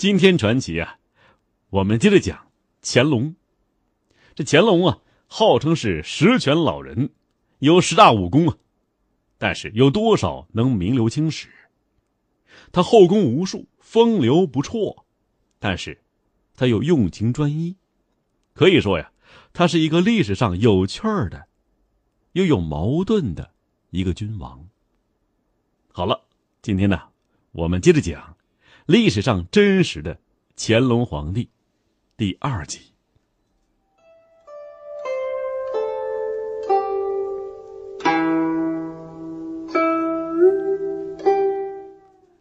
今天传奇啊，我们接着讲乾隆。这乾隆啊，号称是十全老人，有十大武功啊，但是有多少能名留青史？他后宫无数，风流不辍，但是他又用情专一，可以说呀，他是一个历史上有趣儿的，又有矛盾的一个君王。好了，今天呢，我们接着讲。历史上真实的乾隆皇帝，第二集。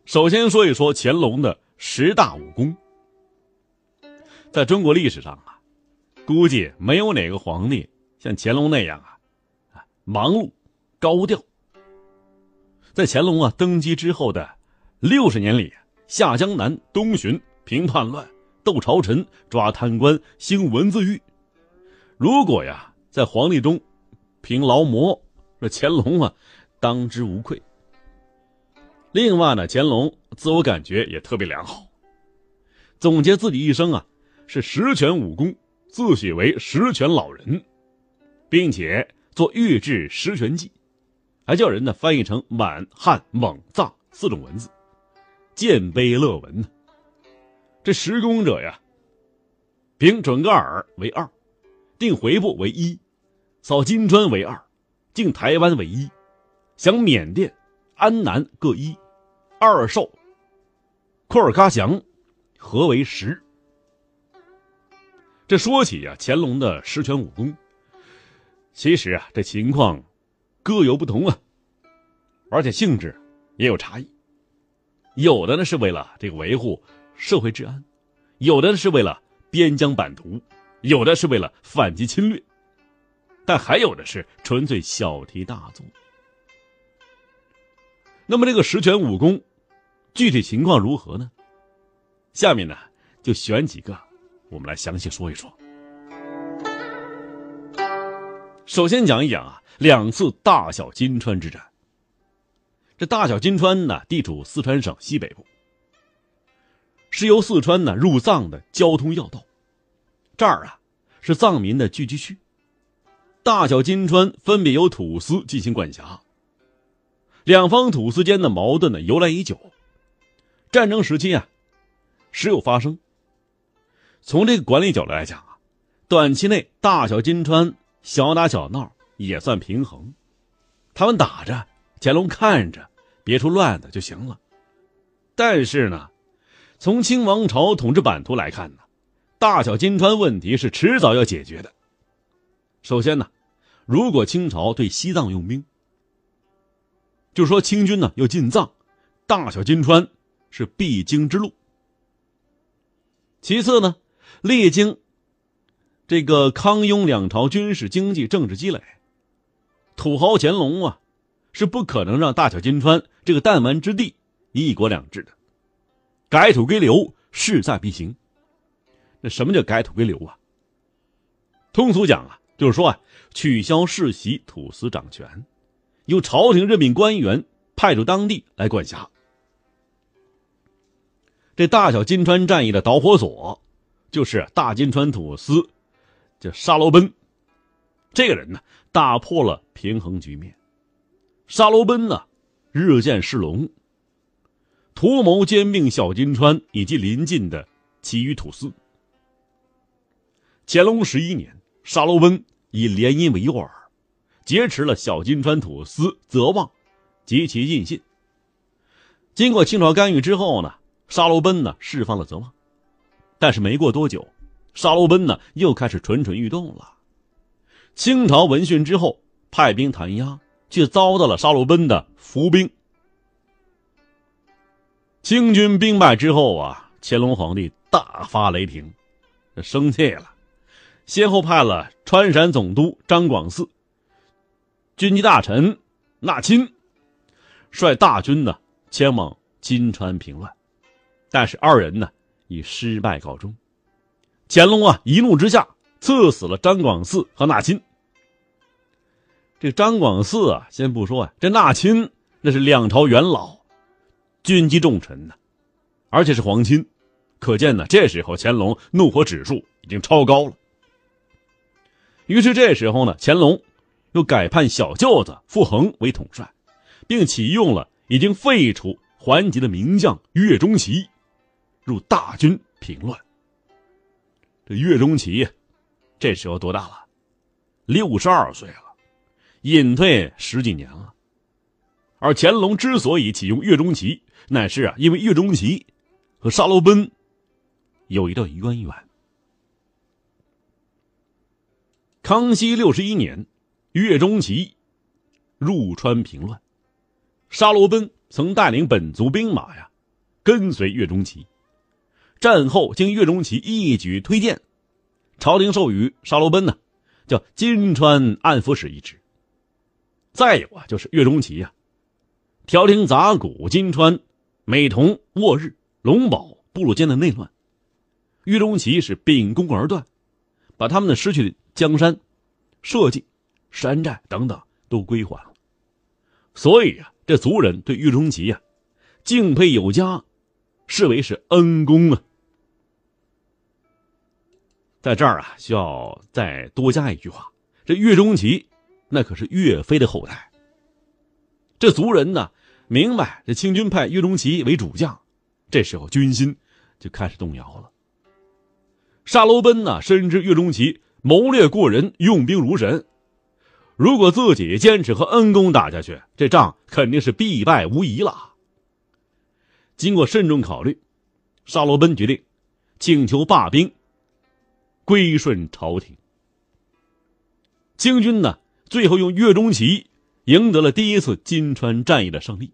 首先说一说乾隆的十大武功。在中国历史上啊，估计没有哪个皇帝像乾隆那样啊，啊忙碌高调。在乾隆啊登基之后的六十年里。下江南，东巡，平叛乱，斗朝臣，抓贪官，兴文字狱。如果呀，在皇帝中评劳模，这乾隆啊，当之无愧。另外呢，乾隆自我感觉也特别良好，总结自己一生啊，是十全武功，自诩为十全老人，并且做御制十全记，还叫人呢翻译成满汉蒙藏四种文字。剑碑乐文呢？这十功者呀，平准噶尔为二，定回部为一，扫金砖为二，靖台湾为一，降缅甸、安南各一，二寿库尔喀祥合为十。这说起呀，乾隆的十全武功，其实啊，这情况各有不同啊，而且性质也有差异。有的呢是为了这个维护社会治安，有的是为了边疆版图，有的是为了反击侵略，但还有的是纯粹小题大做。那么这个十全武功具体情况如何呢？下面呢就选几个，我们来详细说一说。首先讲一讲啊，两次大小金川之战。这大小金川呢，地处四川省西北部，是由四川呢入藏的交通要道。这儿啊是藏民的聚居区。大小金川分别由土司进行管辖。两方土司间的矛盾呢由来已久，战争时期啊时有发生。从这个管理角度来讲啊，短期内大小金川小打小闹也算平衡。他们打着，乾隆看着。别出乱子就行了，但是呢，从清王朝统治版图来看呢，大小金川问题是迟早要解决的。首先呢，如果清朝对西藏用兵，就说清军呢要进藏，大小金川是必经之路。其次呢，历经这个康雍两朝军事、经济、政治积累，土豪乾隆啊。是不可能让大小金川这个弹丸之地一国两制的，改土归流势在必行。那什么叫改土归流啊？通俗讲啊，就是说啊，取消世袭土司掌权，由朝廷任命官员派驻当地来管辖。这大小金川战役的导火索，就是大金川土司叫沙罗奔，这个人呢，打破了平衡局面。沙罗奔呢，日渐势隆，图谋兼并小金川以及邻近的其余土司。乾隆十一年，沙罗奔以联姻为诱饵，劫持了小金川土司泽旺及其印信。经过清朝干预之后呢，沙罗奔呢释放了泽旺，但是没过多久，沙罗奔呢又开始蠢蠢欲动了。清朝闻讯之后，派兵弹压。却遭到了沙鲁奔的伏兵。清军兵败之后啊，乾隆皇帝大发雷霆，生气了，先后派了川陕总督张广嗣、军机大臣纳钦，率大军呢前往金川平乱，但是二人呢以失败告终。乾隆啊一怒之下，赐死了张广嗣和纳钦。这张广嗣啊，先不说啊，这纳亲那是两朝元老，军机重臣呢，而且是皇亲，可见呢，这时候乾隆怒火指数已经超高了。于是这时候呢，乾隆又改判小舅子傅恒为统帅，并启用了已经废除桓籍的名将岳钟琪，入大军平乱。这岳钟琪这时候多大了？六十二岁了。隐退十几年了，而乾隆之所以启用岳钟琪，乃是啊，因为岳钟琪和沙罗奔有一段渊源。康熙六十一年，岳钟琪入川平乱，沙罗奔曾带领本族兵马呀，跟随岳钟琪。战后经岳钟琪一举推荐，朝廷授予沙罗奔呢，叫金川按抚使一职。再有啊，就是岳钟琪呀，调停杂谷、金川、美同、沃日、龙宝部落间的内乱，岳钟琪是秉公而断，把他们的失去的江山、社稷、山寨等等都归还了。所以啊，这族人对岳钟琪呀敬佩有加，视为是恩公啊。在这儿啊，需要再多加一句话：这岳钟琪。那可是岳飞的后代。这族人呢，明白这清军派岳钟琪为主将，这时候军心就开始动摇了。沙罗奔呢，深知岳钟琪谋略过人，用兵如神，如果自己坚持和恩公打下去，这仗肯定是必败无疑了。经过慎重考虑，沙罗奔决定请求罢兵，归顺朝廷。清军呢？最后用岳钟琪赢得了第一次金川战役的胜利。